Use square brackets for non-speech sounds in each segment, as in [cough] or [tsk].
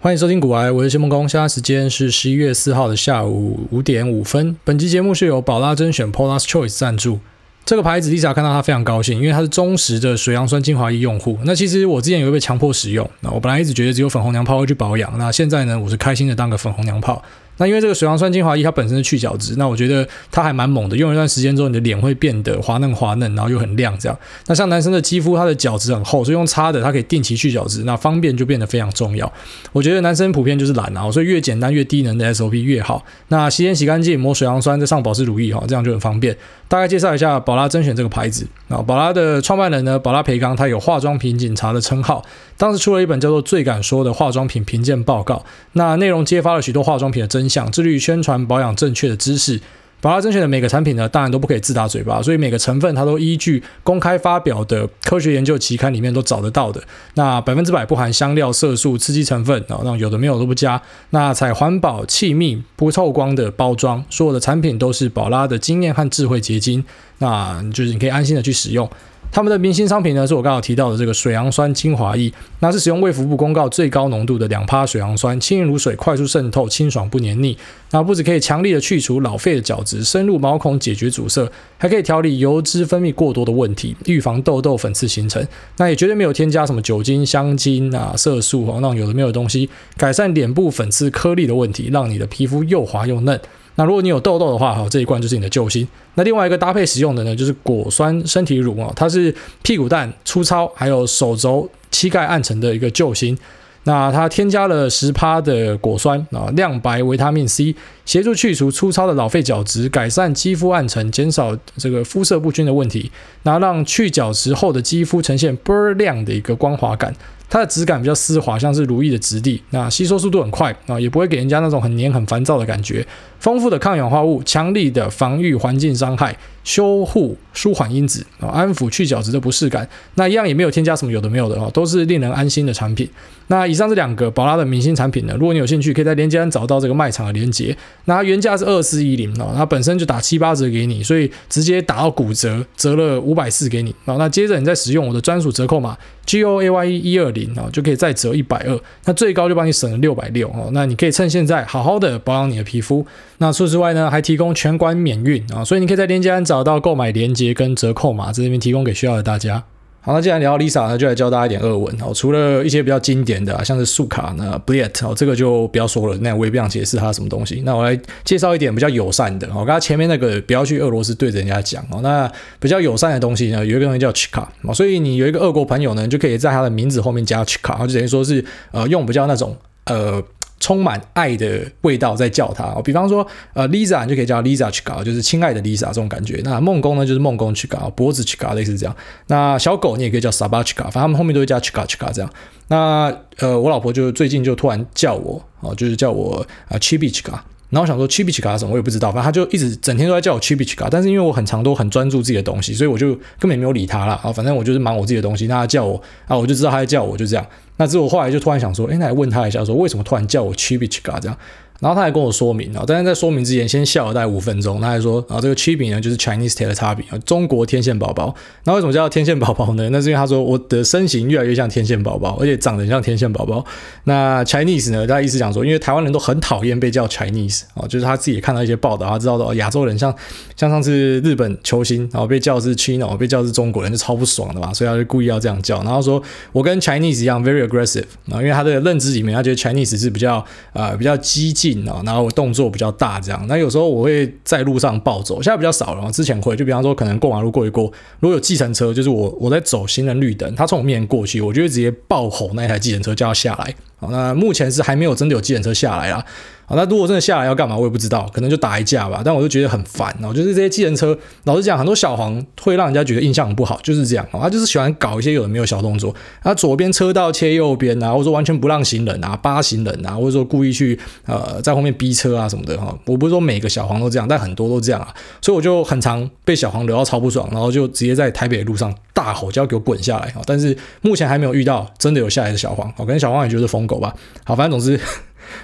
欢迎收听古癌，我是谢梦工。现在时间是十一月四号的下午五点五分。本期节目是由宝拉甄选 （Pola's Choice 赞助。这个牌子，Lisa 看到它非常高兴，因为它是忠实的水杨酸精华液用户。那其实我之前也被强迫使用，那我本来一直觉得只有粉红娘炮会去保养，那现在呢，我是开心的当个粉红娘炮。那因为这个水杨酸精华液它本身是去角质，那我觉得它还蛮猛的。用一段时间之后，你的脸会变得滑嫩滑嫩，然后又很亮这样。那像男生的肌肤，它的角质很厚，所以用擦的它可以定期去角质，那方便就变得非常重要。我觉得男生普遍就是懒啊，所以越简单越低能的 SOP 越好。那洗脸洗干净，抹水杨酸，再上保湿乳液哈，这样就很方便。大概介绍一下宝拉甄选这个牌子啊，宝拉的创办人呢，宝拉培刚，他有化妆品警察的称号，当时出了一本叫做《最敢说的化妆品评鉴报告》，那内容揭发了许多化妆品的真相，致力于宣传保养正确的知识。宝拉珍选的每个产品呢，当然都不可以自打嘴巴，所以每个成分它都依据公开发表的科学研究期刊里面都找得到的。那百分之百不含香料、色素、刺激成分啊，那有的没有都不加。那采环保、气密、不透光的包装，所有的产品都是宝拉的经验和智慧结晶，那就是你可以安心的去使用。他们的明星商品呢，是我刚好提到的这个水杨酸精华液，那是使用卫福部公告最高浓度的两趴水杨酸，轻盈如水，快速渗透，清爽不黏腻。那不止可以强力的去除老废的角质，深入毛孔解决阻塞，还可以调理油脂分泌过多的问题，预防痘痘、粉刺形成。那也绝对没有添加什么酒精、香精啊、色素哦，那有的没有的东西，改善脸部粉刺颗粒的问题，让你的皮肤又滑又嫩。那如果你有痘痘的话，哈，这一罐就是你的救星。那另外一个搭配使用的呢，就是果酸身体乳啊，它是屁股蛋粗糙，还有手肘、膝盖暗沉的一个救星。那它添加了十趴的果酸啊，亮白维他命 C，协助去除粗糙的老废角质，改善肌肤暗沉，减少这个肤色不均的问题，那让去角质后的肌肤呈现倍儿亮的一个光滑感。它的质感比较丝滑，像是如意的质地，那吸收速度很快啊，也不会给人家那种很黏很烦躁的感觉。丰富的抗氧化物，强力的防御环境伤害，修护舒缓因子啊，安抚去角质的不适感。那一样也没有添加什么有的没有的哦，都是令人安心的产品。那以上这两个宝拉的明星产品呢，如果你有兴趣，可以在链接栏找到这个卖场的链接。那它原价是二四一零哦，它本身就打七八折给你，所以直接打到骨折，折了五百四给你啊。那接着你再使用我的专属折扣码 G O A Y E 一二零啊，就可以再折一百二，那最高就帮你省了六百六哦。那你可以趁现在好好的保养你的皮肤。那除此之外呢，还提供全馆免运啊，所以你可以在链接栏找找到购买链接跟折扣码，在这边提供给需要的大家。好，那既然聊到 Lisa 那，就来教大家一点俄文哦。除了一些比较经典的，像是素卡、那 Bliet 哦，这个就不要说了，那我也不想解释它什么东西。那我来介绍一点比较友善的哦。刚才前面那个不要去俄罗斯对着人家讲哦。那比较友善的东西呢，有一个东西叫 Chika 哦，所以你有一个俄国朋友呢，就可以在他的名字后面加 Chika，就等于说是呃用比较那种呃。充满爱的味道在叫他，比方说，呃，Lisa 你就可以叫 Lisa 去搞，就是亲爱的 Lisa 这种感觉。那孟恭呢，就是孟恭去搞，脖子去搞，类似这样。那小狗你也可以叫 Saba Chika，反正他们后面都会加 Chika Chika 这样。那呃，我老婆就最近就突然叫我哦，就是叫我啊 Chibichka。然后我想说 Chibichka 什么我也不知道，反正他就一直整天都在叫我 Chibichka。但是因为我很常都很专注自己的东西，所以我就根本没有理他了啊。反正我就是忙我自己的东西，那他叫我啊，我就知道他在叫我，就这样。那之后我后来就突然想说，哎，那来问他一下，说为什么突然叫我 chibicha 这样？然后他还跟我说明啊，但是在说明之前先笑了大概五分钟。他还说啊，这个 Chibi 呢就是 Chinese Teletubby 啊，中国天线宝宝。那为什么叫天线宝宝呢？[laughs] 那是因为他说我的身形越来越像天线宝宝，而且长得像天线宝宝。那 Chinese 呢，他意思讲说，因为台湾人都很讨厌被叫 Chinese 啊，就是他自己也看到一些报道，他知道的亚洲人像像上次日本球星，然后被叫是 Chino，被叫是中国人，就超不爽的嘛，所以他就故意要这样叫。然后说我跟 Chinese 一样 very aggressive 啊，因为他的认知里面，他觉得 Chinese 是比较啊、呃、比较激进然后我动。作比较大，这样。那有时候我会在路上暴走，现在比较少了。之前会，就比方说可能过马路过一过，如果有计程车，就是我我在走行人绿灯，他从我面前过去，我就会直接爆吼那台计程车叫他下来。好，那目前是还没有真的有计程车下来啊。好，那如果真的下来要干嘛，我也不知道，可能就打一架吧。但我就觉得很烦哦，就是这些计程车，老实讲，很多小黄会让人家觉得印象很不好，就是这样。他就是喜欢搞一些有的没有小动作，他左边车道切右边啊，或者说完全不让行人啊，扒行人啊，或者说故意去呃在后面逼车啊什么的哈。我不是说每个小黄都这样，但很多都这样啊，所以我就很常被小黄聊到超不爽，然后就直接在台北的路上大吼，就要给我滚下来啊。但是目前还没有遇到真的有下来的小黄，可能小黄也就是疯狗吧。好，反正总之。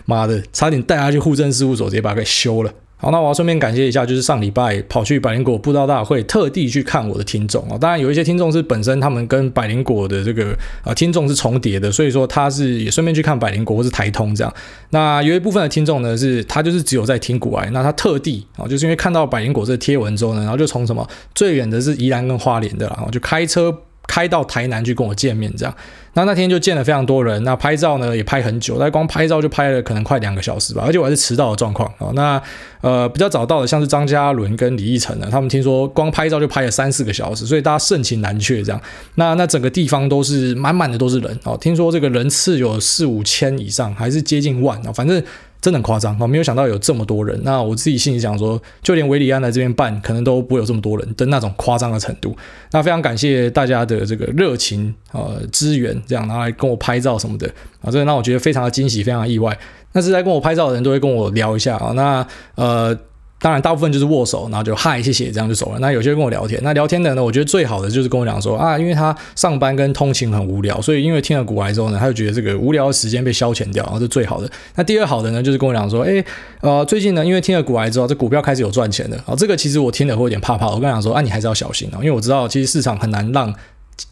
妈的，差点带他去户政事务所，直接把他给修了。好，那我要顺便感谢一下，就是上礼拜跑去百灵果布道大会，特地去看我的听众哦。当然有一些听众是本身他们跟百灵果的这个啊、呃、听众是重叠的，所以说他是也顺便去看百灵果或是台通这样。那有一部分的听众呢，是他就是只有在听股癌，那他特地啊、就是因为看到百灵果这个贴文之后呢，然后就从什么最远的是宜兰跟花莲的，然后就开车。开到台南去跟我见面，这样，那那天就见了非常多人，那拍照呢也拍很久，但光拍照就拍了可能快两个小时吧，而且我还是迟到的状况啊。那呃比较早到的像是张嘉伦跟李义成呢，他们听说光拍照就拍了三四个小时，所以大家盛情难却这样。那那整个地方都是满满的都是人哦，听说这个人次有四五千以上，还是接近万啊，反正。真的很夸张，我没有想到有这么多人。那我自己心里想说，就连维里安来这边办，可能都不会有这么多人的那种夸张的程度。那非常感谢大家的这个热情呃支援，这样拿来跟我拍照什么的啊，这让我觉得非常的惊喜，非常意外。那是在跟我拍照的人都会跟我聊一下啊，那呃。当然，大部分就是握手，然后就嗨，谢谢，这样就走了。那有些人跟我聊天，那聊天的呢，我觉得最好的就是跟我讲说啊，因为他上班跟通勤很无聊，所以因为听了股癌之后呢，他就觉得这个无聊的时间被消遣掉，然后是最好的。那第二好的呢，就是跟我讲说，哎，呃，最近呢，因为听了股癌之后，这股票开始有赚钱了啊，这个其实我听了会有点怕怕。我跟他讲说，啊，你还是要小心啊，因为我知道其实市场很难让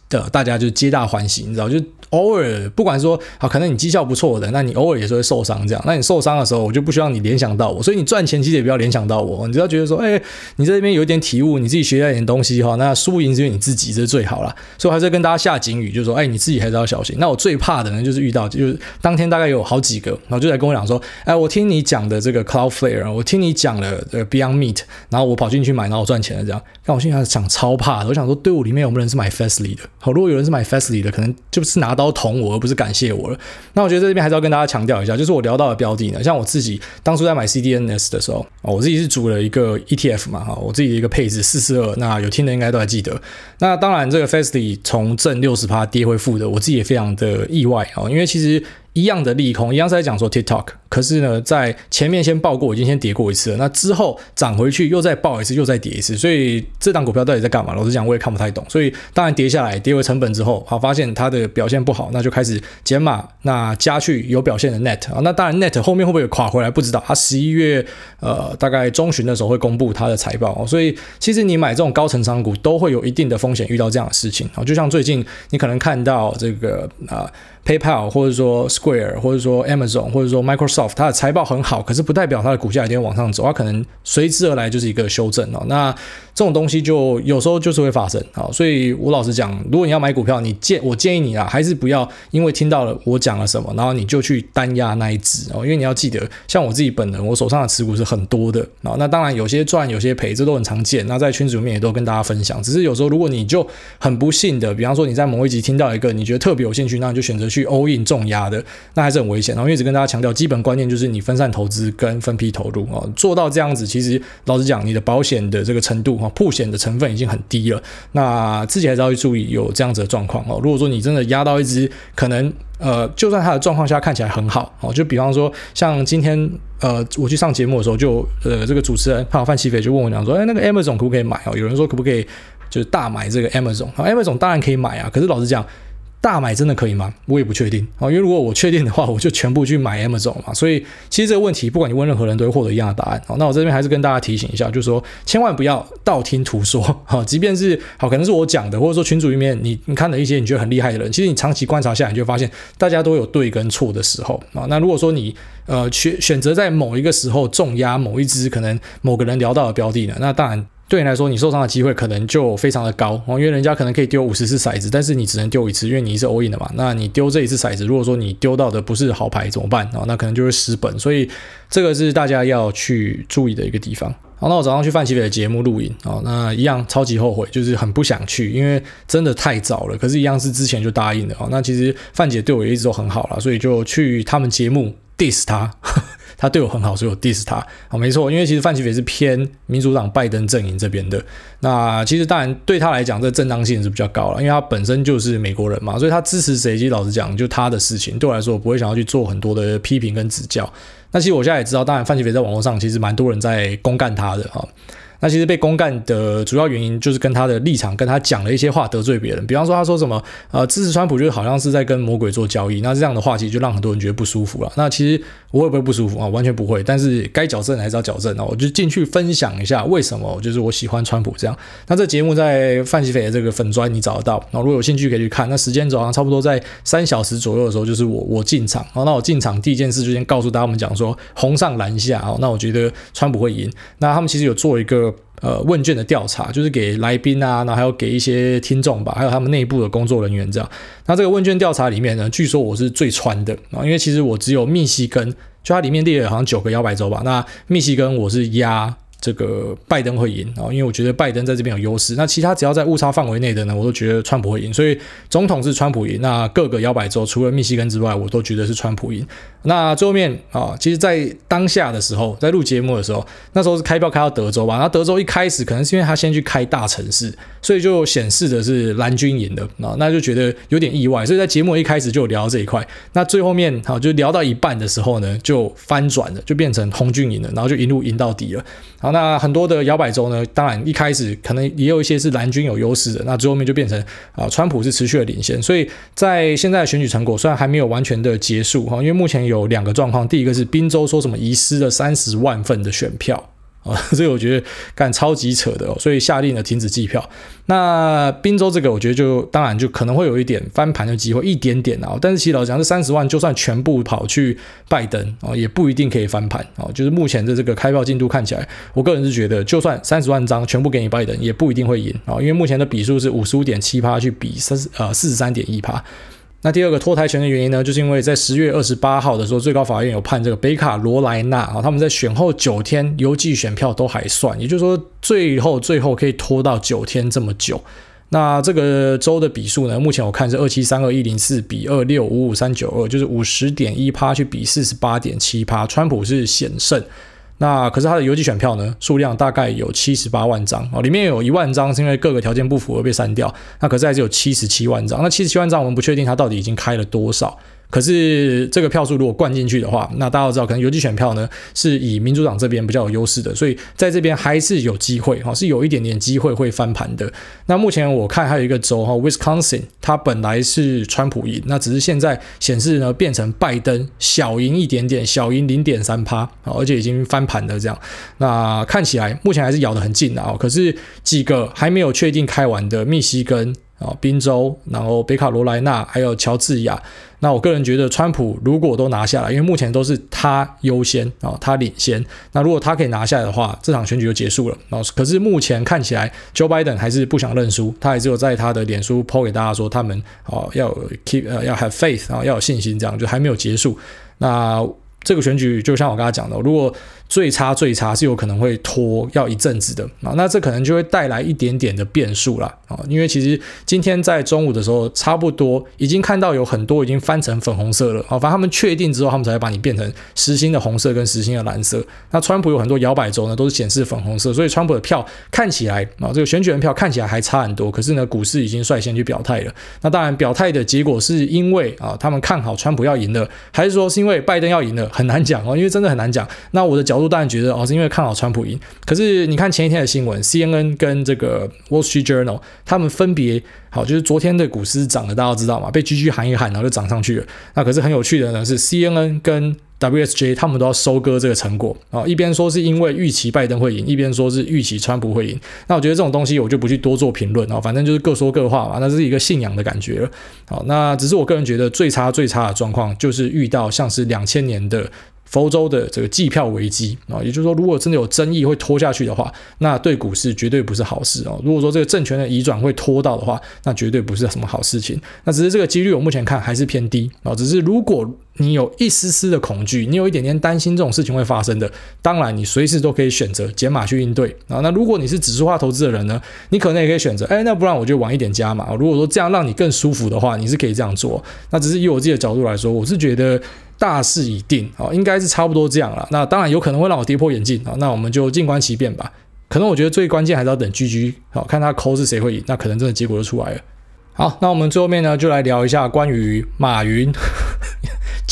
的大家就皆大欢喜，你知道就。偶尔，不管说好，可能你绩效不错的，那你偶尔也是会受伤这样。那你受伤的时候，我就不希望你联想到我，所以你赚钱其实也不要联想到我。你只要觉得说，哎，你在这边有一点体悟，你自己学到一点东西哈，那输赢是因为你自己，这是最好了。所以我还是跟大家下警语，就是说，哎，你自己还是要小心。那我最怕的呢，就是遇到，就是当天大概有好几个，然后就在跟我讲说，哎，我听你讲的这个 Cloudflare，我听你讲了这个 Beyond Meat，然后我跑进去买，然后我赚钱了这样。但我现在想超怕的，我想说队伍里面有没有人是买 Fastly 好，如果有人是买 Fastly 的，可能就是拿刀捅我，而不是。感谢我了。那我觉得这边还是要跟大家强调一下，就是我聊到的标的呢，像我自己当初在买 CDNS 的时候，哦我自己是组了一个 ETF 嘛，哈，我自己的一个配置四四二，那有听的应该都还记得。那当然，这个 Fastly 从正六十趴跌回负的，我自己也非常的意外啊，因为其实。一样的利空，一样是在讲说 TikTok，可是呢，在前面先爆过，已经先跌过一次了。那之后涨回去，又再爆一次，又再跌一次。所以这档股票到底在干嘛？老实讲，我也看不太懂。所以当然跌下来，跌回成本之后，好发现它的表现不好，那就开始减码，那加去有表现的 Net 啊。那当然 Net 后面会不会垮回来？不知道。它十一月呃大概中旬的时候会公布它的财报。所以其实你买这种高成长股都会有一定的风险，遇到这样的事情啊。就像最近你可能看到这个啊。PayPal 或者说 Square 或者说 Amazon 或者说 Microsoft，它的财报很好，可是不代表它的股价一定往上走，它可能随之而来就是一个修正哦。那这种东西就有时候就是会发生啊，所以我老实讲，如果你要买股票，你建我建议你啊，还是不要因为听到了我讲了什么，然后你就去单压那一只哦，因为你要记得，像我自己本人，我手上的持股是很多的啊，那当然有些赚有些赔，这都很常见。那在群组里面也都跟大家分享，只是有时候如果你就很不幸的，比方说你在某一集听到一个你觉得特别有兴趣，那你就选择。去 all in 重压的，那还是很危险。然后一直跟大家强调，基本观念就是你分散投资跟分批投入啊，做到这样子，其实老实讲，你的保险的这个程度哈，曝险的成分已经很低了。那自己还是要去注意有这样子的状况哦。如果说你真的压到一只，可能呃，就算它的状况下看起来很好哦，就比方说像今天呃，我去上节目的时候就，呃，这个主持人还有范奇斐就问我讲说，哎，那个 Amazon 可不可以买哦？有人说可不可以就是大买这个 Amazon，Amazon 当然可以买啊，可是老实讲。大买真的可以吗？我也不确定啊，因为如果我确定的话，[laughs] 我就全部去买 Amazon 嘛。所以其实这个问题，不管你问任何人都会获得一样的答案。好，那我这边还是跟大家提醒一下，就是说千万不要道听途说。好，[laughs] 即便是好，可能是我讲的，或者说群组里面你你看了一些你觉得很厉害的人，其实你长期观察下来，你就发现大家都有对跟错的时候啊。那如果说你呃选选择在某一个时候重压某一支可能某个人聊到的标的呢，那当然。对你来说，你受伤的机会可能就非常的高哦，因为人家可能可以丢五十次骰子，但是你只能丢一次，因为你是 all in 的嘛。那你丢这一次骰子，如果说你丢到的不是好牌怎么办啊？那可能就会失本，所以这个是大家要去注意的一个地方。好，那我早上去范奇斐的节目录影啊，那一样超级后悔，就是很不想去，因为真的太早了。可是，一样是之前就答应的啊。那其实范姐对我也一直都很好了，所以就去他们节目 diss 他。他对我很好，所以我 diss 他。好，没错，因为其实范奇斐是偏民主党拜登阵营这边的。那其实当然对他来讲，这正当性是比较高了，因为他本身就是美国人嘛，所以他支持谁，其实老实讲，就他的事情。对我来说，我不会想要去做很多的批评跟指教。那其实我现在也知道，当然范奇斐在网络上其实蛮多人在公干他的哈。那其实被公干的主要原因就是跟他的立场，跟他讲了一些话得罪别人。比方说他说什么呃支持川普就好像是在跟魔鬼做交易，那这样的话其实就让很多人觉得不舒服了。那其实我会不会不舒服啊？完全不会。但是该矫正还是要矫正啊。我就进去分享一下为什么就是我喜欢川普这样。那这节目在范西斐的这个粉专你找得到，那如果有兴趣可以去看。那时间轴上差不多在三小时左右的时候，就是我我进场，然后那我进场第一件事就先告诉大家，我们讲说红上蓝下啊，那我觉得川普会赢。那他们其实有做一个呃问卷的调查，就是给来宾啊，然后还有给一些听众吧，还有他们内部的工作人员这样。那这个问卷调查里面呢，据说我是最穿的啊，因为其实我只有密西根，就它里面列了好像九个摇摆州吧，那密西根我是压。这个拜登会赢啊，因为我觉得拜登在这边有优势。那其他只要在误差范围内的呢，我都觉得川普会赢。所以总统是川普赢，那各个摇摆州除了密西根之外，我都觉得是川普赢。那最后面啊，其实，在当下的时候，在录节目的时候，那时候是开票开到德州吧。那德州一开始可能是因为他先去开大城市，所以就显示的是蓝军赢的啊，那就觉得有点意外。所以在节目一开始就有聊到这一块。那最后面好，就聊到一半的时候呢，就翻转了，就变成红军赢了，然后就一路赢到底了。好，那很多的摇摆州呢，当然一开始可能也有一些是蓝军有优势的，那最后面就变成啊，川普是持续的领先。所以在现在的选举成果虽然还没有完全的结束哈，因为目前有两个状况，第一个是宾州说什么遗失了三十万份的选票。啊，[laughs] 这个我觉得干超级扯的哦，所以下令了停止计票。那宾州这个，我觉得就当然就可能会有一点翻盘的机会，一点点啊。但是其实老讲，这三十万就算全部跑去拜登啊，也不一定可以翻盘啊。就是目前的这个开票进度看起来，我个人是觉得，就算三十万张全部给你拜登，也不一定会赢啊。因为目前的比数是五十五点七趴去比三呃四十三点一趴。那第二个脱台权的原因呢，就是因为在十月二十八号的时候，最高法院有判这个北卡罗来纳啊，他们在选后九天邮寄选票都还算，也就是说最后最后可以拖到九天这么久。那这个州的比数呢，目前我看是二七三二一零四比二六五五三九二，就是五十点一趴去比四十八点七趴，川普是险胜。那可是他的邮寄选票呢，数量大概有七十八万张哦，里面有一万张是因为各个条件不符合被删掉，那可是还是有七十七万张，那七十七万张我们不确定他到底已经开了多少。可是这个票数如果灌进去的话，那大家都知道，可能邮寄选票呢是以民主党这边比较有优势的，所以在这边还是有机会哈，是有一点点机会会翻盘的。那目前我看还有一个州哈，Wisconsin，它本来是川普赢，那只是现在显示呢变成拜登小赢一点点，小赢零点三趴，而且已经翻盘了这样。那看起来目前还是咬得很近的啊，可是几个还没有确定开完的密西根。啊，宾州，然后北卡罗来纳，还有乔治亚。那我个人觉得，川普如果都拿下来，因为目前都是他优先啊，他领先。那如果他可以拿下来的话，这场选举就结束了。然后，可是目前看起来，Joe Biden 还是不想认输，他还是有在他的脸书 po 给大家说，他们啊要 keep 呃要 have faith 啊要有信心，这样就还没有结束。那这个选举就像我刚才讲的，如果最差最差是有可能会拖要一阵子的啊，那这可能就会带来一点点的变数了啊，因为其实今天在中午的时候，差不多已经看到有很多已经翻成粉红色了啊，反正他们确定之后，他们才会把你变成实心的红色跟实心的蓝色。那川普有很多摇摆州呢，都是显示粉红色，所以川普的票看起来啊，这个选举人票看起来还差很多，可是呢，股市已经率先去表态了。那当然，表态的结果是因为啊，他们看好川普要赢了，还是说是因为拜登要赢了？很难讲哦，因为真的很难讲。那我的角度。当然觉得哦，是因为看好川普赢。可是你看前一天的新闻，CNN 跟这个 Wall Street Journal，他们分别好，就是昨天的股市涨了，大家都知道嘛，被 GG 喊一喊，然后就涨上去了。那可是很有趣的呢，是 CNN 跟 WSJ 他们都要收割这个成果啊，一边说是因为预期拜登会赢，一边说是预期川普会赢。那我觉得这种东西我就不去多做评论啊，反正就是各说各话嘛，那是一个信仰的感觉了。好，那只是我个人觉得最差最差的状况就是遇到像是两千年的。佛州的这个计票危机啊，也就是说，如果真的有争议会拖下去的话，那对股市绝对不是好事啊。如果说这个政权的移转会拖到的话，那绝对不是什么好事情。那只是这个几率，我目前看还是偏低啊。只是如果你有一丝丝的恐惧，你有一点点担心这种事情会发生的，当然你随时都可以选择减码去应对啊。那如果你是指数化投资的人呢，你可能也可以选择，哎，那不然我就晚一点加码。如果说这样让你更舒服的话，你是可以这样做。那只是以我自己的角度来说，我是觉得。大势已定啊，应该是差不多这样了。那当然有可能会让我跌破眼镜啊，那我们就静观其变吧。可能我觉得最关键还是要等 GG 好，看他抠是谁会赢，那可能真的结果就出来了。好，那我们最后面呢，就来聊一下关于马云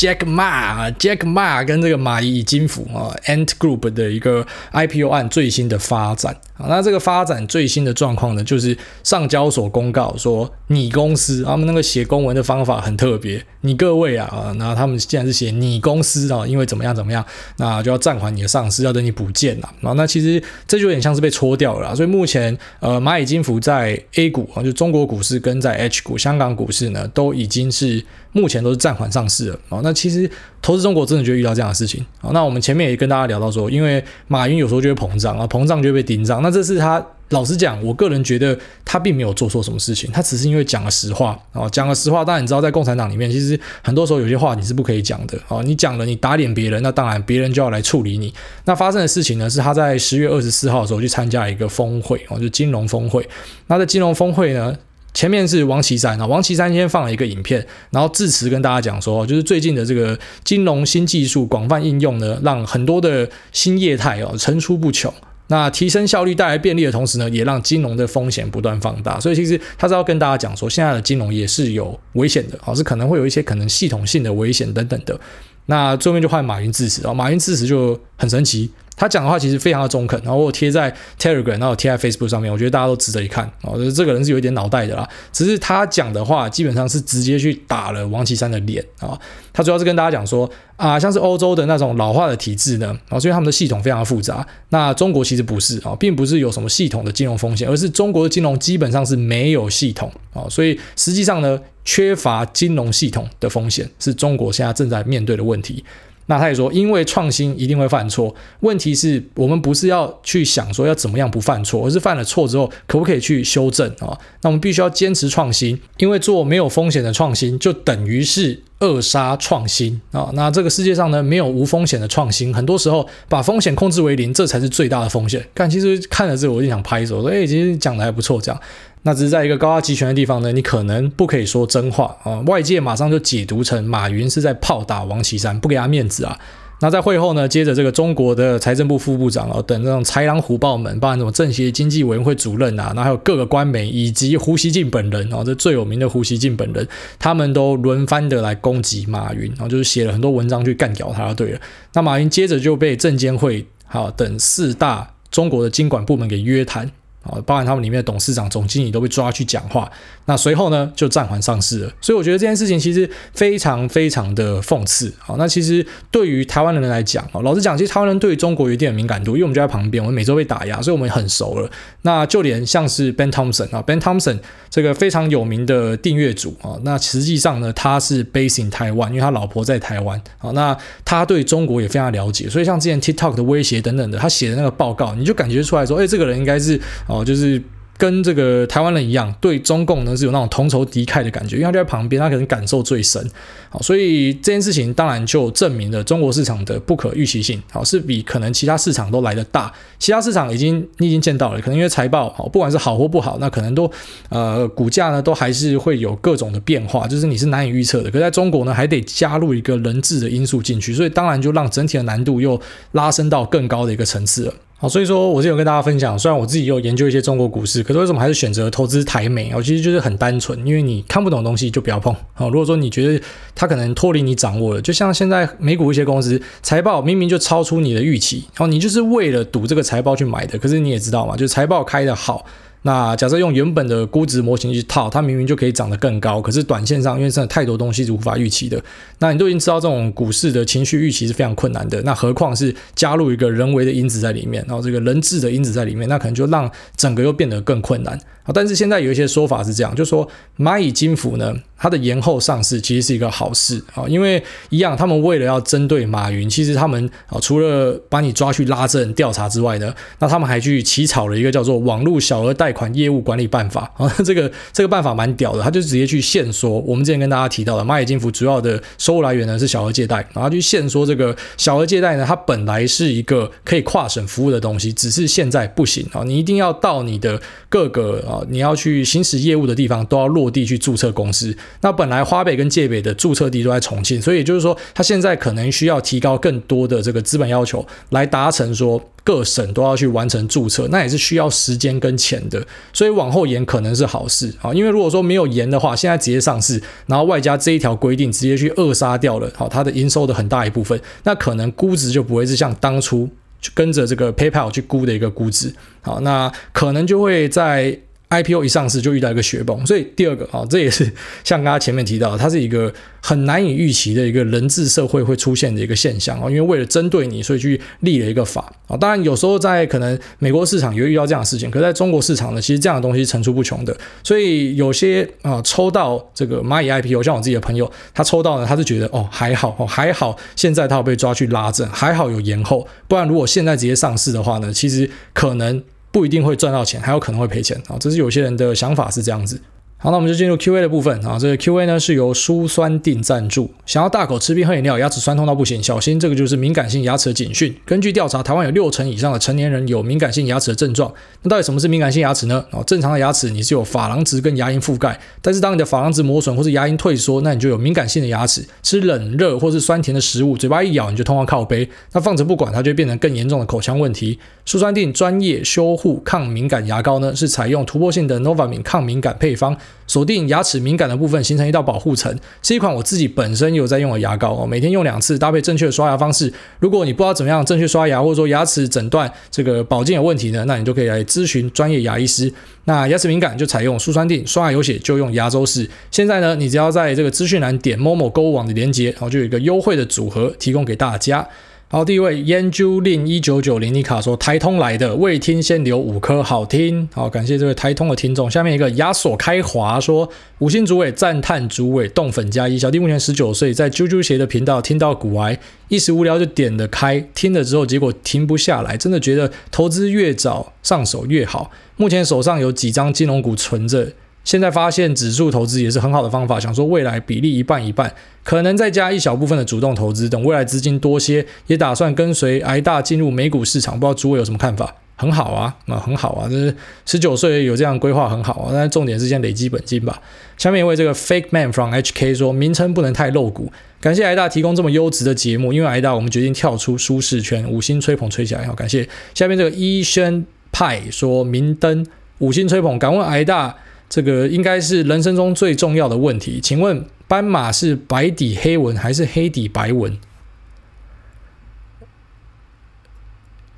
Jack Ma，Jack Ma 跟这个蚂蚁金服啊，Ant Group 的一个 IPO 案最新的发展。啊，那这个发展最新的状况呢，就是上交所公告说，你公司他们那个写公文的方法很特别，你各位啊啊，那他们既然是写你公司啊，因为怎么样怎么样，那就要暂缓你的上市，要等你补件了啊，那其实这就有点像是被戳掉了，所以目前呃蚂蚁金服在 A 股啊，就中国股市跟在 H 股、香港股市呢，都已经是目前都是暂缓上市了。啊。那其实投资中国真的就遇到这样的事情啊。那我们前面也跟大家聊到说，因为马云有时候就会膨胀啊，膨胀就会被盯上。那这是他老实讲，我个人觉得他并没有做错什么事情，他只是因为讲了实话啊，讲了实话。当然你知道，在共产党里面，其实很多时候有些话你是不可以讲的啊。你讲了，你打脸别人，那当然别人就要来处理你。那发生的事情呢，是他在十月二十四号的时候去参加一个峰会啊，就金融峰会。那在金融峰会呢，前面是王岐山啊，王岐山先放了一个影片，然后致辞跟大家讲说，就是最近的这个金融新技术广泛应用呢，让很多的新业态哦层出不穷。那提升效率带来便利的同时呢，也让金融的风险不断放大。所以其实他是要跟大家讲说，现在的金融也是有危险的，哦，是可能会有一些可能系统性的危险等等的。那最后面就换马云致辞啊，马云致辞就很神奇。他讲的话其实非常的中肯，然后我贴在 Telegram，然后贴在 Facebook 上面，我觉得大家都值得一看啊。就是这个人是有一点脑袋的啦，只是他讲的话基本上是直接去打了王岐山的脸啊。他主要是跟大家讲说啊，像是欧洲的那种老化的体制呢，啊，所以他们的系统非常复杂。那中国其实不是啊，并不是有什么系统的金融风险，而是中国的金融基本上是没有系统啊，所以实际上呢，缺乏金融系统的风险是中国现在正在面对的问题。那他也说，因为创新一定会犯错，问题是我们不是要去想说要怎么样不犯错，而是犯了错之后可不可以去修正啊？那我们必须要坚持创新，因为做没有风险的创新就等于是扼杀创新啊。那这个世界上呢，没有无风险的创新，很多时候把风险控制为零，这才是最大的风险。但其实看了这个，我就想拍手说，哎，其实讲的还不错，这样。那只是在一个高压集权的地方呢，你可能不可以说真话啊！外界马上就解读成马云是在炮打王岐山，不给他面子啊！那在会后呢，接着这个中国的财政部副部长啊等这种豺狼虎豹们，包含什么政协经济委员会主任啊，然后还有各个官媒以及胡锡进本人啊，这最有名的胡锡进本人，他们都轮番的来攻击马云，然后就是写了很多文章去干掉他，对了。那马云接着就被证监会好等四大中国的经管部门给约谈。啊，包含他们里面的董事长、总经理都被抓去讲话，那随后呢就暂缓上市了。所以我觉得这件事情其实非常非常的讽刺。好，那其实对于台湾人来讲，老实讲，其实台湾人对于中国有一点敏感度，因为我们就在旁边，我们每周被打压，所以我们很熟了。那就连像是 Ben Thompson 啊，Ben Thompson 这个非常有名的订阅主啊，那实际上呢他是 base in 台湾，因为他老婆在台湾。好，那他对中国也非常了解，所以像之前 TikTok 的威胁等等的，他写的那个报告，你就感觉出来说，哎，这个人应该是。哦，就是跟这个台湾人一样，对中共呢是有那种同仇敌忾的感觉，因为他就在旁边，他可能感受最深。好，所以这件事情当然就证明了中国市场的不可预期性，好，是比可能其他市场都来得大。其他市场已经你已经见到了，可能因为财报好，不管是好或不好，那可能都呃股价呢都还是会有各种的变化，就是你是难以预测的。可在中国呢，还得加入一个人质的因素进去，所以当然就让整体的难度又拉升到更高的一个层次了。好，所以说我是有跟大家分享，虽然我自己有研究一些中国股市，可是为什么还是选择投资台美？我其实就是很单纯，因为你看不懂东西就不要碰。好，如果说你觉得它可能脱离你掌握了，就像现在美股一些公司财报明明就超出你的预期，然后你就是为了赌这个财报去买的，可是你也知道嘛，就是财报开得好。那假设用原本的估值模型去套，它明明就可以涨得更高，可是短线上因为真的太多东西是无法预期的。那你都已经知道这种股市的情绪预期是非常困难的，那何况是加入一个人为的因子在里面，然后这个人质的因子在里面，那可能就让整个又变得更困难。啊，但是现在有一些说法是这样，就说蚂蚁金服呢，它的延后上市其实是一个好事啊，因为一样，他们为了要针对马云，其实他们啊除了把你抓去拉证调查之外呢，那他们还去起草了一个叫做《网络小额贷款业务管理办法》啊，[laughs] 这个这个办法蛮屌的，他就直接去限缩我们之前跟大家提到的蚂蚁金服主要的收入来源呢是小额借贷，然后去限缩这个小额借贷呢，它本来是一个可以跨省服务的东西，只是现在不行啊，你一定要到你的各个啊，你要去行使业务的地方都要落地去注册公司。那本来花呗跟借呗的注册地都在重庆，所以也就是说，他现在可能需要提高更多的这个资本要求，来达成说各省都要去完成注册，那也是需要时间跟钱的，所以往后延可能是好事啊。因为如果说没有延的话，现在直接上市，然后外加这一条规定直接去扼杀掉了，好，它的营收的很大一部分，那可能估值就不会是像当初跟着这个 PayPal 去估的一个估值，好，那可能就会在。IPO 一上市就遇到一个雪崩，所以第二个啊，这也是 [laughs] 像刚刚前面提到，它是一个很难以预期的一个人治社会会出现的一个现象啊，因为为了针对你，所以去立了一个法啊。当然有时候在可能美国市场也会遇到这样的事情，可是在中国市场呢，其实这样的东西层出不穷的。所以有些啊抽到这个蚂蚁 IPO，像我自己的朋友，他抽到呢，他是觉得哦还好哦还好，现在他有被抓去拉证，还好有延后，不然如果现在直接上市的话呢，其实可能。不一定会赚到钱，还有可能会赔钱啊！这是有些人的想法是这样子。好，那我们就进入 Q&A 的部分啊。这个 Q&A 呢是由舒酸定赞助。想要大口吃冰喝饮料，牙齿酸痛到不行，小心这个就是敏感性牙齿的警讯。根据调查，台湾有六成以上的成年人有敏感性牙齿的症状。那到底什么是敏感性牙齿呢？哦，正常的牙齿你是有珐琅质跟牙龈覆盖，但是当你的珐琅质磨损或是牙龈退缩，那你就有敏感性的牙齿。吃冷热或是酸甜的食物，嘴巴一咬你就痛到靠背。那放着不管，它就变成更严重的口腔问题。舒酸定专业修护抗敏感牙膏呢，是采用突破性的 Novamin 抗敏感配方。锁定牙齿敏感的部分，形成一道保护层，是一款我自己本身有在用的牙膏哦。每天用两次，搭配正确的刷牙方式。如果你不知道怎么样正确刷牙，或者说牙齿诊断这个保健有问题呢，那你就可以来咨询专业牙医师。那牙齿敏感就采用舒酸定，刷牙有血就用牙周氏。现在呢，你只要在这个资讯栏点某某购物网的链接，然后就有一个优惠的组合提供给大家。好，第一位烟珠令一九九零尼卡说台通来的，未听先留五颗好听。好，感谢这位台通的听众。下面一个亚索开华说五星主委赞叹主委动粉加一。小弟目前十九岁，在啾啾鞋的频道听到股癌，一时无聊就点了开，听了之后结果停不下来，真的觉得投资越早上手越好。目前手上有几张金融股存着。现在发现指数投资也是很好的方法，想说未来比例一半一半，可能再加一小部分的主动投资，等未来资金多些，也打算跟随癌大进入美股市场。不知道诸位有什么看法？很好啊，那很好啊，这是十九岁有这样规划很好啊。但重点是先累积本金吧。下面一位这个 Fake Man from HK 说，名称不能太露骨。感谢癌大提供这么优质的节目，因为癌大我们决定跳出舒适圈，五星吹捧吹起来。好，感谢。下面这个医生派说，明灯五星吹捧，敢问癌大。这个应该是人生中最重要的问题，请问斑马是白底黑纹还是黑底白纹？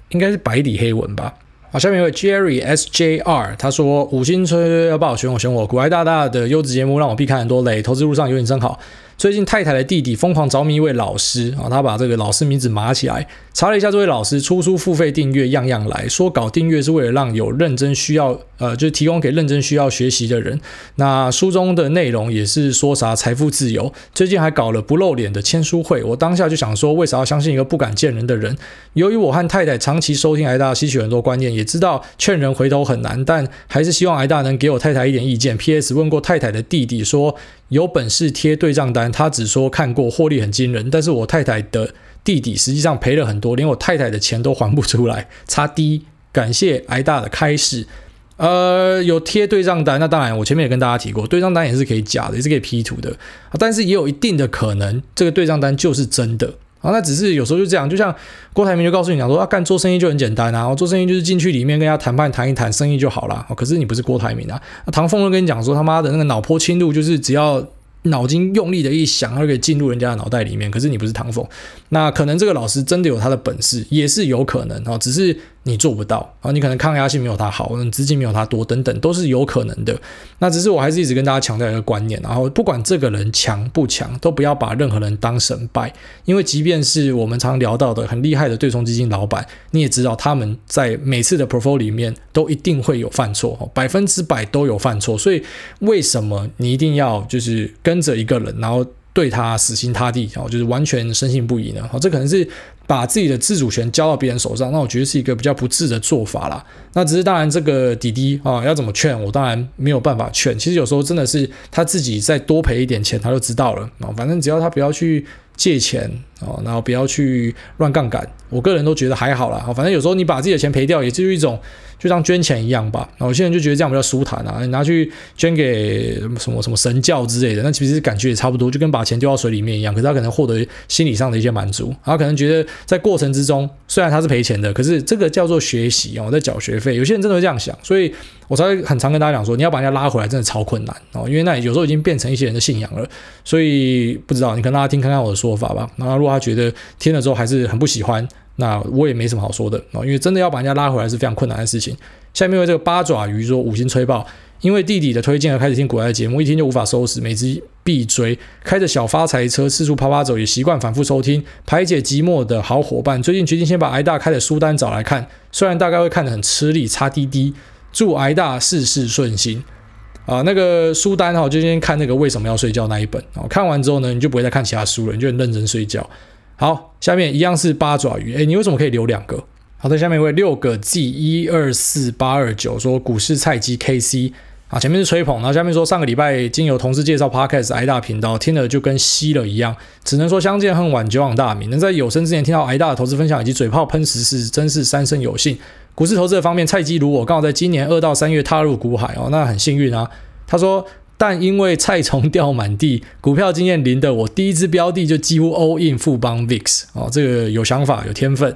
应该是白底黑纹吧。好，下面一位 Jerry SJR，他说五星吹要爆选我选我，股癌大大的优质节目让我避开很多雷，投资路上有你真好。最近太太的弟弟疯狂着迷一位老师啊，他把这个老师名字码起来，查了一下这位老师出书付费订阅样样来说搞订阅是为了让有认真需要呃，就是提供给认真需要学习的人。那书中的内容也是说啥财富自由，最近还搞了不露脸的签书会。我当下就想说，为啥要相信一个不敢见人的人？由于我和太太长期收听挨大，吸取很多观念，也知道劝人回头很难，但还是希望挨大能给我太太一点意见。P.S. 问过太太的弟弟说。有本事贴对账单，他只说看过，获利很惊人。但是我太太的弟弟实际上赔了很多，连我太太的钱都还不出来。差低，感谢挨大的开示。呃，有贴对账单，那当然，我前面也跟大家提过，对账单也是可以假的，也是可以 P 图的。但是也有一定的可能，这个对账单就是真的。啊，那只是有时候就这样，就像郭台铭就告诉你讲说，啊，干做生意就很简单啊，做生意就是进去里面跟人家谈判谈一谈，生意就好了。可是你不是郭台铭啊，那唐凤都跟你讲说，他妈的那个脑波轻度就是只要。脑筋用力的一想，他就可以进入人家的脑袋里面。可是你不是唐风，那可能这个老师真的有他的本事，也是有可能啊，只是。你做不到啊！你可能抗压性没有他好，资金没有他多，等等都是有可能的。那只是我还是一直跟大家强调一个观念，然后不管这个人强不强，都不要把任何人当神拜，因为即便是我们常聊到的很厉害的对冲基金老板，你也知道他们在每次的 portfolio 里面都一定会有犯错，百分之百都有犯错。所以为什么你一定要就是跟着一个人，然后对他死心塌地，然后就是完全深信不疑呢？哦，这可能是。把自己的自主权交到别人手上，那我觉得是一个比较不智的做法啦。那只是当然，这个弟弟啊，要怎么劝我，当然没有办法劝。其实有时候真的是他自己再多赔一点钱，他就知道了啊。反正只要他不要去借钱哦，然后不要去乱杠杆。我个人都觉得还好啦，反正有时候你把自己的钱赔掉，也就是一种。就像捐钱一样吧，然后有些人就觉得这样比较舒坦啊，你拿去捐给什么什么神教之类的，那其实感觉也差不多，就跟把钱丢到水里面一样。可是他可能获得心理上的一些满足，他可能觉得在过程之中，虽然他是赔钱的，可是这个叫做学习哦，在缴学费。有些人真的会这样想，所以我才会很常跟大家讲说，你要把人家拉回来，真的超困难哦，因为那有时候已经变成一些人的信仰了。所以不知道你跟大家听看看我的说法吧。然后如果他觉得听了之后还是很不喜欢。那我也没什么好说的啊，因为真的要把人家拉回来是非常困难的事情。下面为这个八爪鱼说五星吹爆，因为弟弟的推荐而开始听古代的节目，一听就无法收拾，每次必追。开着小发财车四处趴趴走，也习惯反复收听，排解寂寞的好伙伴。最近决定先把挨大开的书单找来看，虽然大概会看得很吃力，擦滴滴。祝挨大事事顺心啊！那个书单哈，就先看那个为什么要睡觉那一本啊。看完之后呢，你就不会再看其他书了，你就很认真睡觉。好，下面一样是八爪鱼。诶，你为什么可以留两个？好的，下面一位六个 G 一二四八二九说股市菜鸡 KC 啊，前面是吹捧，然后下面说上个礼拜经由同事介绍 Podcast 挨大频道，听了就跟吸了一样，只能说相见恨晚，久仰大名。能在有生之年听到挨大的投资分享以及嘴炮喷时事，真是三生有幸。股市投资的方面，菜鸡如我刚好在今年二到三月踏入股海哦，那很幸运啊。他说。但因为菜虫掉满地，股票经验零的我，第一支标的就几乎 all in 富邦 VIX 哦，这个有想法有天分。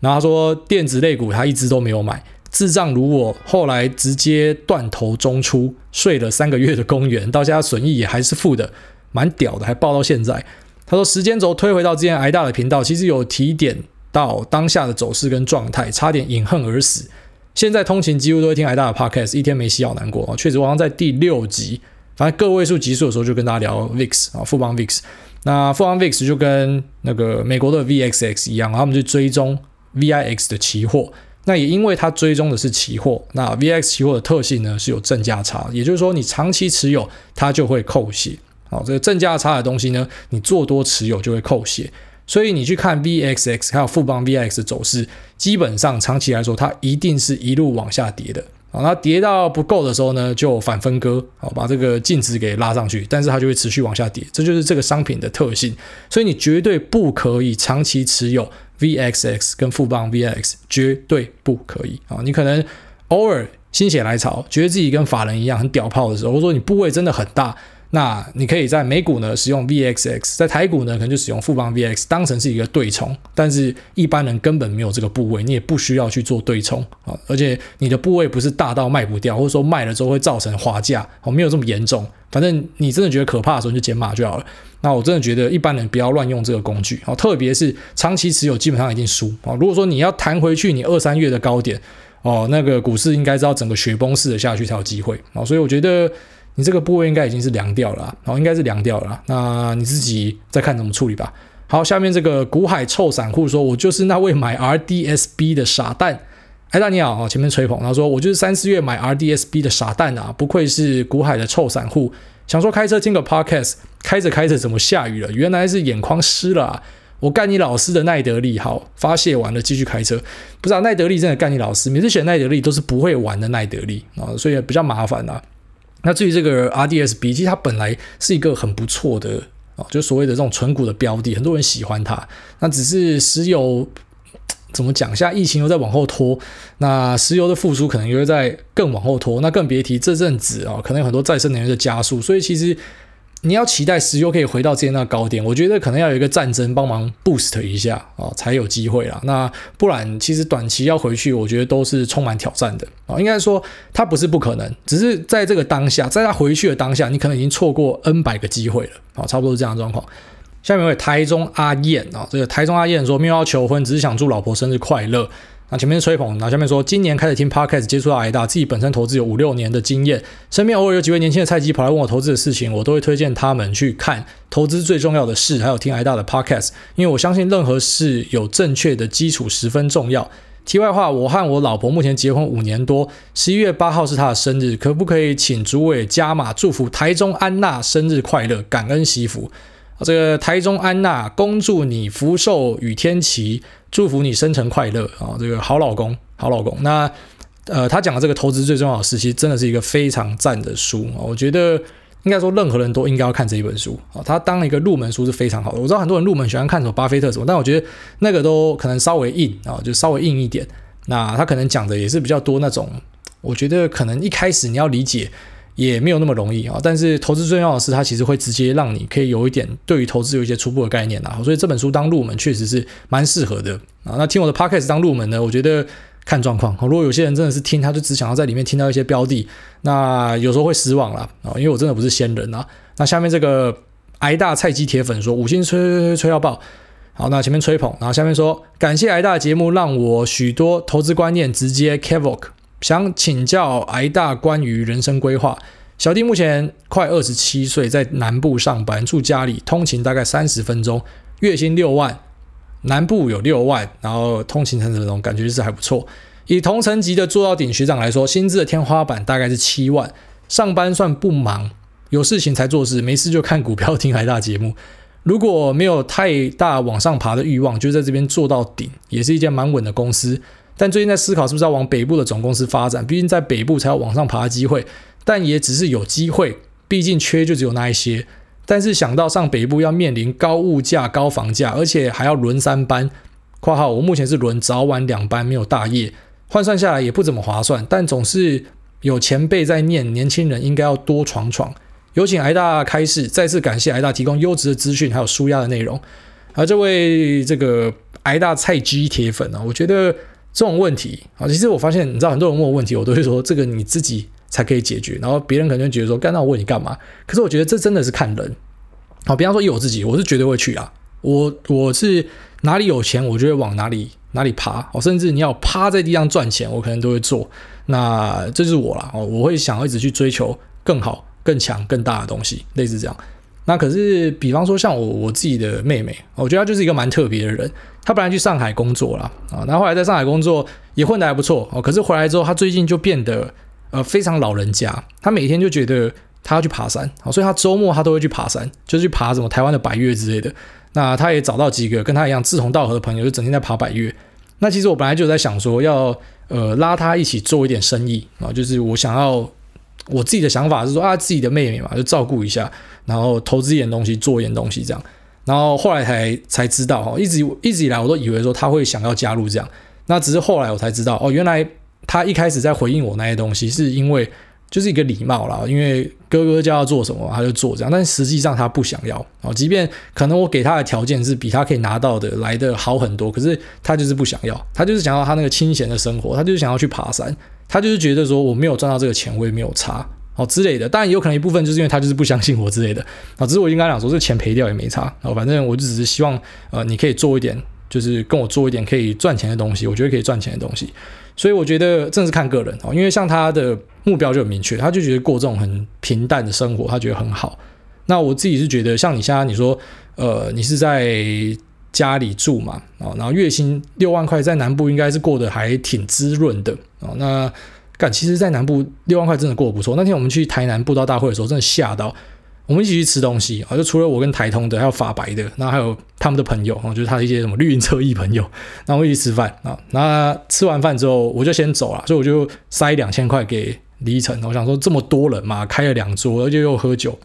然后他说电子类股他一支都没有买，智障如我，后来直接断头中出，睡了三个月的公园，到现在损益也还是负的，蛮屌的，还抱到现在。他说时间轴推回到之前挨大的频道，其实有提点到当下的走势跟状态，差点饮恨而死。现在通勤几乎都会听挨大的 podcast，一天没洗好难过啊，确实我好像在第六集。反正个位数级数的时候，就跟大家聊 VIX 啊，富邦 VIX。那富邦 VIX 就跟那个美国的 VXX 一样，他们就追踪 VIX 的期货。那也因为它追踪的是期货，那 VIX 期货的特性呢是有正价差，也就是说你长期持有它就会扣血。好，这个正价差的东西呢，你做多持有就会扣血。所以你去看 VXX 还有富邦 VX 的走势，基本上长期来说，它一定是一路往下跌的。好，那跌到不够的时候呢，就反分割，好，把这个净值给拉上去，但是它就会持续往下跌，这就是这个商品的特性。所以你绝对不可以长期持有 VXX 跟富邦 VX，绝对不可以啊！你可能偶尔心血来潮，觉得自己跟法人一样很屌炮的时候，或者说你部位真的很大。那你可以在美股呢使用 VXX，在台股呢可能就使用富邦 VX，当成是一个对冲。但是一般人根本没有这个部位，你也不需要去做对冲啊。而且你的部位不是大到卖不掉，或者说卖了之后会造成滑价，哦，没有这么严重。反正你真的觉得可怕的时候，你就减码就好了。那我真的觉得一般人不要乱用这个工具，哦，特别是长期持有，基本上一定输啊。如果说你要弹回去你二三月的高点，哦，那个股市应该知道整个雪崩式的下去才有机会啊。所以我觉得。你这个部位应该已经是凉掉了，然后应该是凉掉了，那你自己再看怎么处理吧。好，下面这个股海臭散户说：“我就是那位买 RDSB 的傻蛋。”哎，大你好，前面吹捧，他说：“我就是三四月买 RDSB 的傻蛋啊，不愧是股海的臭散户。想说开车听个 Podcast，开着开着怎么下雨了？原来是眼眶湿了啊。我干你老师的奈德利，好，发泄完了继续开车。不知道奈德利真的干你老师，每次选奈德利都是不会玩的奈德利啊，所以比较麻烦啊。”那至于这个 RDSB，其实它本来是一个很不错的啊，就所谓的这种纯股的标的，很多人喜欢它。那只是石油 [tsk] 怎么讲？现在疫情又在往后拖，那石油的复苏可能又会在更往后拖。那更别提这阵子啊，可能有很多再生能源的加速，所以其实。你要期待石油可以回到之前那个高点，我觉得可能要有一个战争帮忙 boost 一下啊、哦，才有机会啦。那不然，其实短期要回去，我觉得都是充满挑战的啊、哦。应该说，它不是不可能，只是在这个当下，在它回去的当下，你可能已经错过 N 百个机会了啊、差不多是这样的状况。下面一位台中阿燕啊、这个台中阿燕说没有要求婚，只是想祝老婆生日快乐。那前面是吹捧，那下面说今年开始听 Podcast 接触到挨大，自己本身投资有五六年的经验，身边偶尔有几位年轻的菜鸡跑来问我投资的事情，我都会推荐他们去看投资最重要的事，还有听挨大的 Podcast，因为我相信任何事有正确的基础十分重要。题外话，我和我老婆目前结婚五年多，十一月八号是她的生日，可不可以请诸位加码祝福台中安娜生日快乐，感恩惜福。这个台中安娜，恭祝你福寿与天齐，祝福你生辰快乐啊！这个好老公，好老公。那呃，他讲的这个投资最重要的事，其实真的是一个非常赞的书啊！我觉得应该说任何人都应该要看这一本书啊。它当一个入门书是非常好的。我知道很多人入门喜欢看什么巴菲特什么，但我觉得那个都可能稍微硬啊，就稍微硬一点。那他可能讲的也是比较多那种，我觉得可能一开始你要理解也没有那么容易啊。但是投资最重要的是，它其实会直接让你可以有一点对于投资有一些初步的概念啊。所以这本书当入门确实是蛮适合的啊。那听我的 podcast 当入门呢，我觉得。看状况，如果有些人真的是听，他就只想要在里面听到一些标的，那有时候会失望了啊，因为我真的不是仙人啊。那下面这个癌大菜鸡铁粉说五星吹吹吹吹到爆，好，那前面吹捧，然后下面说感谢癌大的节目，让我许多投资观念直接 Kevoke，想请教癌大关于人生规划。小弟目前快二十七岁，在南部上班，住家里，通勤大概三十分钟，月薪六万。南部有六万，然后通勤三十分钟，感觉就是还不错。以同层级的做到顶学长来说，薪资的天花板大概是七万。上班算不忙，有事情才做事，没事就看股票、听海大节目。如果没有太大往上爬的欲望，就在这边做到顶，也是一间蛮稳的公司。但最近在思考是不是要往北部的总公司发展，毕竟在北部才有往上爬的机会。但也只是有机会，毕竟缺就只有那一些。但是想到上北部要面临高物价、高房价，而且还要轮三班（括号我目前是轮早晚两班，没有大夜），换算下来也不怎么划算。但总是有前辈在念，年轻人应该要多闯闯。有请癌大开示，再次感谢癌大提供优质的资讯，还有纾压的内容。而这位这个癌大菜鸡铁粉啊，我觉得这种问题啊，其实我发现，你知道很多人问我问题，我都会说这个你自己。才可以解决，然后别人可能就觉得说，干那我问你干嘛？可是我觉得这真的是看人。好，比方说以我自己，我是绝对会去啊。我我是哪里有钱，我就会往哪里哪里爬。哦，甚至你要趴在地上赚钱，我可能都会做。那这就是我啦。哦，我会想要一直去追求更好、更强、更大的东西，类似这样。那可是，比方说像我我自己的妹妹，我觉得她就是一个蛮特别的人。她本来去上海工作了啊，然后后来在上海工作也混得还不错哦。可是回来之后，她最近就变得。呃，非常老人家，她每天就觉得她要去爬山，所以她周末她都会去爬山，就去爬什么台湾的百岳之类的。那她也找到几个跟她一样志同道合的朋友，就整天在爬百岳。那其实我本来就在想说要，呃拉她一起做一点生意啊，就是我想要我自己的想法是说啊，自己的妹妹嘛，就照顾一下，然后投资一点东西，做一点东西这样。然后后来才才知道哈，一直一直以来我都以为说他会想要加入这样，那只是后来我才知道哦，原来。他一开始在回应我那些东西，是因为就是一个礼貌啦，因为哥哥叫他做什么，他就做这样。但实际上他不想要哦，即便可能我给他的条件是比他可以拿到的来的好很多，可是他就是不想要，他就是想要他那个清闲的生活，他就是想要去爬山，他就是觉得说我没有赚到这个钱，我也没有差哦之类的。当然也有可能一部分就是因为他就是不相信我之类的啊，只是我应该讲说这钱赔掉也没差啊，反正我就只是希望呃你可以做一点，就是跟我做一点可以赚钱的东西，我觉得可以赚钱的东西。所以我觉得正是看个人哦，因为像他的目标就很明确，他就觉得过这种很平淡的生活，他觉得很好。那我自己是觉得，像你现在你说，呃，你是在家里住嘛，哦，然后月薪六万块，在南部应该是过得还挺滋润的哦。那干，其实，在南部六万块真的过得不错。那天我们去台南布道大会的时候，真的吓到。我们一起去吃东西啊，就除了我跟台通的，还有法白的，然后还有他们的朋友啊，就是他的一些什么绿营车翼朋友，然后我们一起吃饭啊。那吃完饭之后，我就先走了，所以我就塞两千块给李依晨。我想说这么多人嘛，开了两桌，而且又喝酒。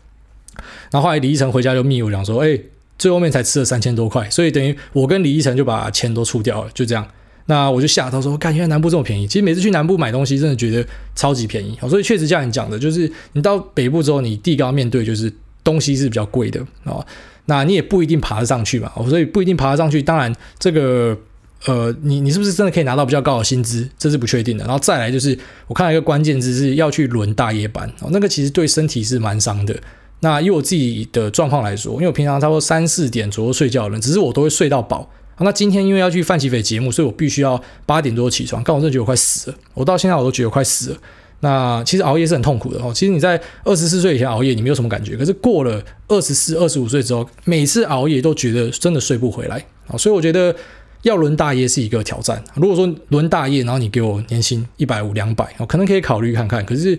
然后后来李依晨回家就密我讲说，哎，最后面才吃了三千多块，所以等于我跟李依晨就把钱都出掉了，就这样。那我就吓到说，看原来南部这么便宜。其实每次去南部买东西，真的觉得超级便宜。所以确实像你讲的，就是你到北部之后，你第一个要面对就是东西是比较贵的啊。那你也不一定爬得上去嘛。所以不一定爬得上去。当然，这个呃，你你是不是真的可以拿到比较高的薪资，这是不确定的。然后再来就是，我看到一个关键字是要去轮大夜班，那个其实对身体是蛮伤的。那以我自己的状况来说，因为我平常差不多三四点左右睡觉的人，只是我都会睡到饱。那今天因为要去范琪斐节目，所以我必须要八点多起床。但我真的觉得我快死了，我到现在我都觉得我快死了。那其实熬夜是很痛苦的哦。其实你在二十四岁以前熬夜，你没有什么感觉。可是过了二十四、二十五岁之后，每次熬夜都觉得真的睡不回来啊。所以我觉得要轮大夜是一个挑战。如果说轮大夜，然后你给我年薪一百五、两百，我可能可以考虑看看。可是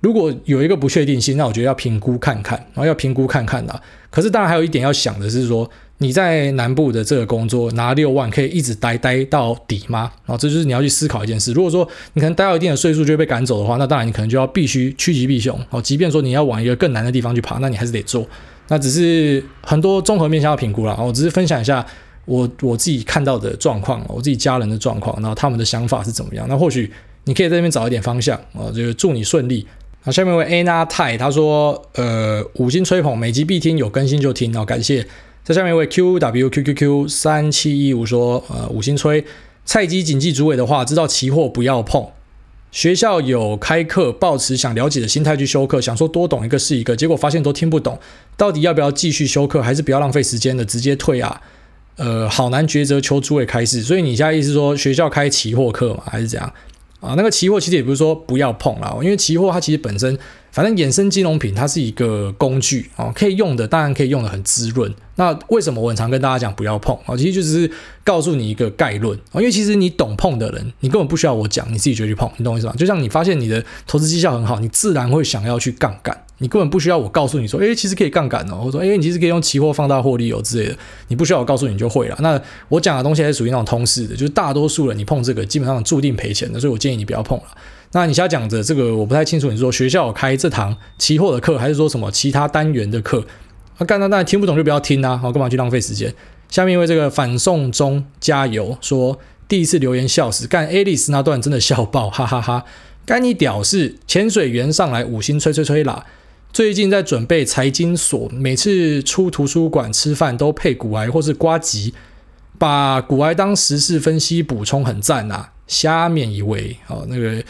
如果有一个不确定性，那我觉得要评估看看，然后要评估看看啦。可是当然还有一点要想的是说，你在南部的这个工作拿六万可以一直待待到底吗？啊，这就是你要去思考一件事。如果说你可能待到一定的岁数就会被赶走的话，那当然你可能就要必须趋吉避凶哦。即便说你要往一个更难的地方去爬，那你还是得做。那只是很多综合面向要评估了。我只是分享一下我我自己看到的状况，我自己家人的状况，然后他们的想法是怎么样。那或许你可以在这边找一点方向啊，就祝你顺利。好，下面一位 Anna 泰他说，呃，五星吹捧，每集必听，有更新就听哦，感谢。在下面一位 QWQQQ 三七一五说，呃，五星吹，菜鸡谨记主委的话，知道期货不要碰。学校有开课，抱持想了解的心态去修课，想说多懂一个是一个，结果发现都听不懂，到底要不要继续修课，还是不要浪费时间的直接退啊？呃，好难抉择，求诸位开示。所以你现在意思说学校开期货课吗？还是怎样？啊，那个期货其实也不是说不要碰啦，因为期货它其实本身。反正衍生金融品它是一个工具哦，可以用的，当然可以用的很滋润。那为什么我很常跟大家讲不要碰啊？其实就是告诉你一个概论啊，因为其实你懂碰的人，你根本不需要我讲，你自己就去碰，你懂我意思吗？就像你发现你的投资绩效很好，你自然会想要去杠杆。你根本不需要我告诉你说，诶，其实可以杠杆哦，或者说，诶，你其实可以用期货放大获利哦之类的，你不需要我告诉你就会了。那我讲的东西还是属于那种通识的，就是大多数人你碰这个基本上注定赔钱的，所以我建议你不要碰了。那你现在讲的这个我不太清楚，你说学校有开这堂期货的课，还是说什么其他单元的课？啊，干那当然听不懂就不要听啊，好，干嘛去浪费时间？下面因为这个反送中加油说第一次留言笑死，干 Alice 那段真的笑爆，哈哈哈，干你屌事，潜水员上来五星吹吹吹啦！最近在准备财经所，每次出图书馆吃饭都配股癌或是瓜吉，把股癌当时事分析补充，很赞啊！下面一位，好那个。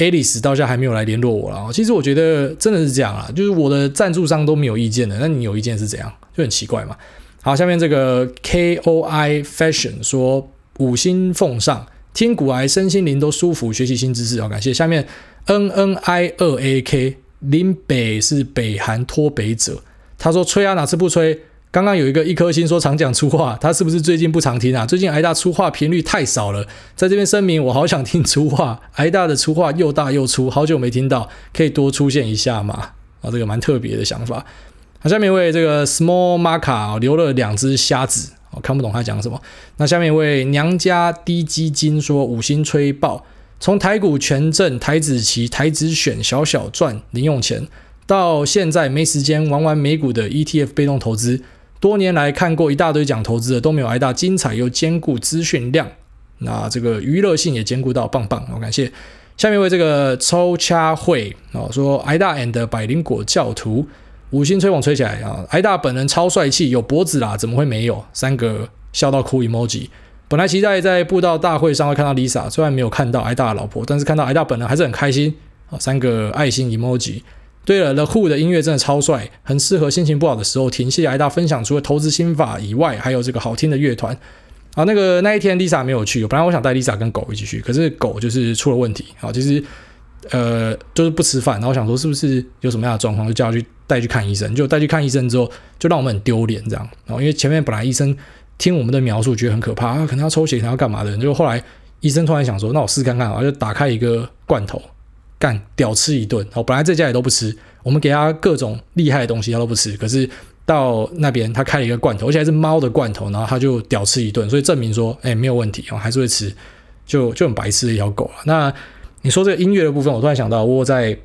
Alice 到现在还没有来联络我了。其实我觉得真的是这样啊，就是我的赞助商都没有意见的，那你有意见是怎样？就很奇怪嘛。好，下面这个 KOI Fashion 说五星奉上，听古癌身心灵都舒服，学习新知识，好感谢。下面 NNI 二 AK 林北是北韩脱北者，他说吹啊，哪次不吹？刚刚有一个一颗星说常讲粗话，他是不是最近不常听啊？最近癌大粗话频率太少了，在这边声明，我好想听粗话。癌大的粗话又大又粗，好久没听到，可以多出现一下吗？啊，这个蛮特别的想法。好，下面一位这个 Small Maca 留了两只虾子，我看不懂他讲什么。那下面一位娘家低基金说五星吹爆，从台股权证、台指期、台指选小小赚零用钱，到现在没时间玩玩美股的 ETF 被动投资。多年来看过一大堆讲投资的都没有挨大精彩又兼顾资讯量，那这个娱乐性也兼顾到，棒棒，我感谢。下面为这个抽掐会啊说挨大 and 百灵果教徒五星吹捧吹起来啊，挨大本人超帅气，有脖子啦，怎么会没有？三个笑到哭 emoji。本来期待在布道大会上会看到 Lisa，虽然没有看到挨大的老婆，但是看到挨大本人还是很开心啊，三个爱心 emoji。对了，The Who 的音乐真的超帅，很适合心情不好的时候听。谢谢挨大分享，除了投资心法以外，还有这个好听的乐团。啊，那个那一天 Lisa 没有去，本来我想带 Lisa 跟狗一起去，可是狗就是出了问题。啊，其实呃就是不吃饭，然后想说是不是有什么样的状况，就叫他去带去看医生。就带去看医生之后，就让我们很丢脸这样。然后因为前面本来医生听我们的描述觉得很可怕，可能要抽血，可能要干嘛的，就后来医生突然想说，那我试试看看，然后就打开一个罐头。干屌吃一顿，哦，本来在家里都不吃，我们给他各种厉害的东西，他都不吃。可是到那边，他开了一个罐头，而且还是猫的罐头，然后他就屌吃一顿，所以证明说，哎，没有问题哦，还是会吃，就就很白痴的一条狗了。那你说这个音乐的部分，我突然想到，我在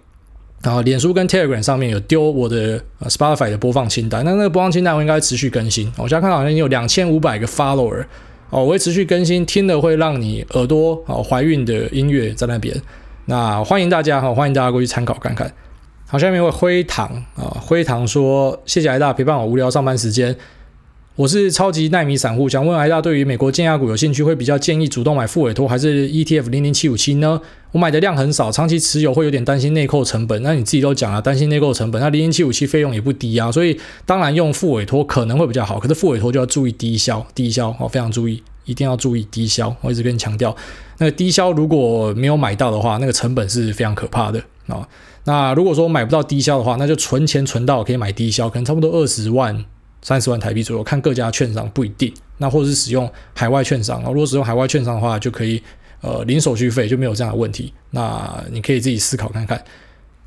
然后脸书跟 Telegram 上面有丢我的 Spotify 的播放清单，那那个播放清单我应该持续更新。我现在看到好像有两千五百个 follower 哦，我会持续更新，听了会让你耳朵哦怀孕的音乐在那边。那欢迎大家哈，欢迎大家过去参考看看。好，下面一位灰糖啊，灰糖说：“谢谢艾大陪伴我无聊上班时间。我是超级耐米散户，想问艾大对于美国建亚股有兴趣，会比较建议主动买复委托还是 ETF 零零七五七呢？我买的量很少，长期持有会有点担心内扣成本。那你自己都讲了，担心内扣成本，那零零七五七费用也不低啊，所以当然用复委托可能会比较好。可是复委托就要注意低消，低消哦，非常注意。”一定要注意低消，我一直跟你强调，那个低消如果没有买到的话，那个成本是非常可怕的啊。那如果说买不到低消的话，那就存钱存到可以买低消，可能差不多二十万、三十万台币左右，看各家券商不一定。那或者是使用海外券商啊，如果使用海外券商的话，就可以呃零手续费，就没有这样的问题。那你可以自己思考看看。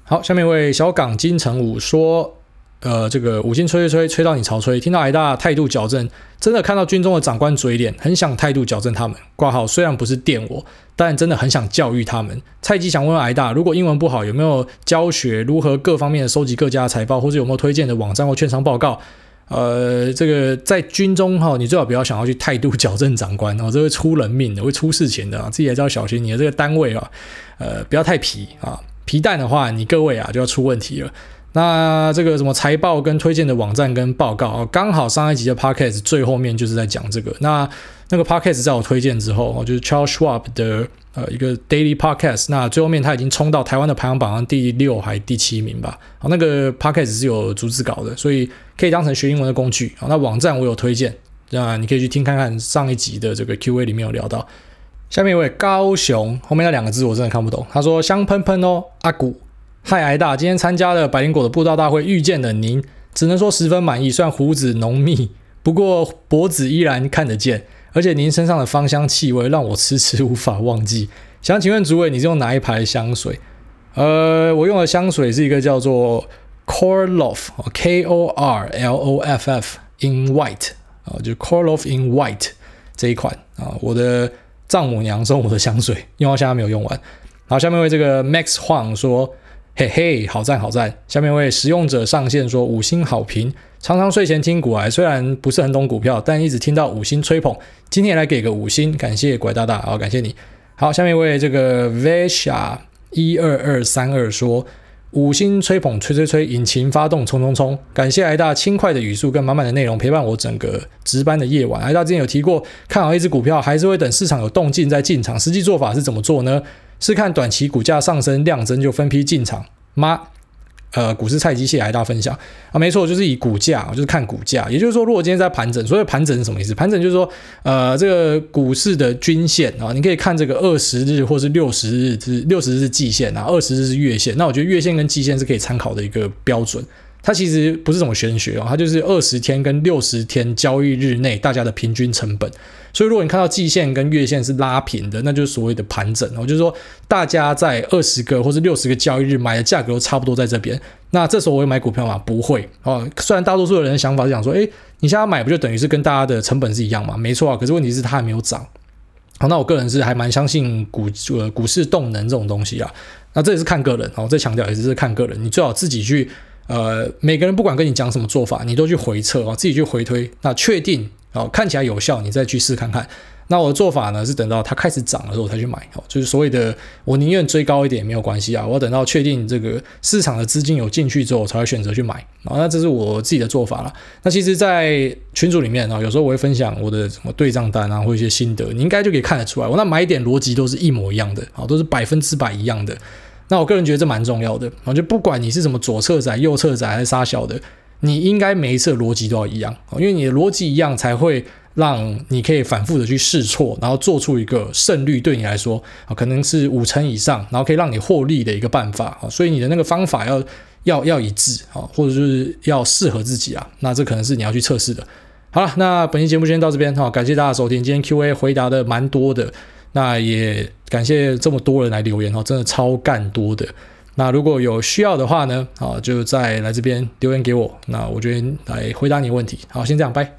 好，下面一位小港金城武说。呃，这个五星吹吹吹吹到你潮吹，听到挨大态度矫正，真的看到军中的长官嘴脸，很想态度矫正他们。挂号虽然不是电我，但真的很想教育他们。菜鸡想问问挨大，如果英文不好，有没有教学如何各方面的收集各家的财报，或者有没有推荐的网站或券商报告？呃，这个在军中哈，你最好不要想要去态度矫正长官哦，这会出人命的，会出事情的啊，自己还是要小心你的这个单位啊，呃，不要太皮啊，皮蛋的话，你各位啊就要出问题了。那这个什么财报跟推荐的网站跟报告，刚好上一集的 podcast 最后面就是在讲这个。那那个 podcast 在我推荐之后，就是 Charles Schwab 的呃一个 daily podcast。那最后面他已经冲到台湾的排行榜上第六还第七名吧。好，那个 podcast 是有逐字稿的，所以可以当成学英文的工具。好，那网站我有推荐，那你可以去听看看上一集的这个 Q&A 里面有聊到。下面一位高雄，后面那两个字我真的看不懂。他说香喷喷哦，阿古。嗨，挨大，今天参加了百灵果的布道大会，遇见了您，只能说十分满意。虽然胡子浓密，不过脖子依然看得见，而且您身上的芳香气味让我迟迟无法忘记。想请问主委，你是用哪一排香水？呃，我用的香水是一个叫做 Korloff，K O R L O F F in white 啊，就 Korloff in white 这一款啊，我的丈母娘送我的香水，用到现在没有用完。好，下面为这个 Max Huang 说。嘿嘿，好赞好赞！下面一位使用者上线说五星好评，常常睡前听股癌，虽然不是很懂股票，但一直听到五星吹捧，今天也来给个五星，感谢拐大大，好感谢你。好，下面一位这个 Vesha 一二二三二说五星吹捧，吹吹吹，引擎发动，冲冲冲！感谢挨大轻快的语速跟满满的内容陪伴我整个值班的夜晚。挨大之前有提过，看好一只股票还是会等市场有动静再进场，实际做法是怎么做呢？是看短期股价上升量增就分批进场吗？呃，股市菜鸡蟹来大家分享啊，没错，就是以股价，就是看股价。也就是说，如果今天在盘整，所谓盘整是什么意思？盘整就是说，呃，这个股市的均线啊，你可以看这个二十日或是六十日，是六十日季线啊，二十日是月线。那我觉得月线跟季线是可以参考的一个标准。它其实不是什么玄学哦，它就是二十天跟六十天交易日内大家的平均成本。所以如果你看到季线跟月线是拉平的，那就是所谓的盘整哦，就是说大家在二十个或是六十个交易日买的价格都差不多在这边。那这时候我会买股票吗？不会哦。虽然大多数的人的想法是想说，诶，你现在买不就等于是跟大家的成本是一样吗？没错啊。可是问题是它还没有涨。好，那我个人是还蛮相信股呃股市动能这种东西啊。那这也是看个人哦，再强调也是看个人，你最好自己去。呃，每个人不管跟你讲什么做法，你都去回测啊，自己去回推，那确定哦，看起来有效，你再去试看看。那我的做法呢，是等到它开始涨的时候才去买哦，就是所谓的我宁愿追高一点也没有关系啊，我等到确定这个市场的资金有进去之后，我才会选择去买啊。那这是我自己的做法了。那其实，在群组里面啊，有时候我会分享我的什么对账单啊，或一些心得，你应该就可以看得出来，我那买点逻辑都是一模一样的啊，都是百分之百一样的。那我个人觉得这蛮重要的，我觉得不管你是什么左侧仔、右侧仔还是杀小的，你应该每一次逻辑都要一样，因为你的逻辑一样才会让你可以反复的去试错，然后做出一个胜率对你来说啊可能是五成以上，然后可以让你获利的一个办法啊，所以你的那个方法要要要一致啊，或者就是要适合自己啊，那这可能是你要去测试的。好了，那本期节目先到这边哈，感谢大家收听，今天 Q&A 回答的蛮多的。那也感谢这么多人来留言哦，真的超干多的。那如果有需要的话呢，啊，就再来这边留言给我，那我这边来回答你问题。好，先这样，拜。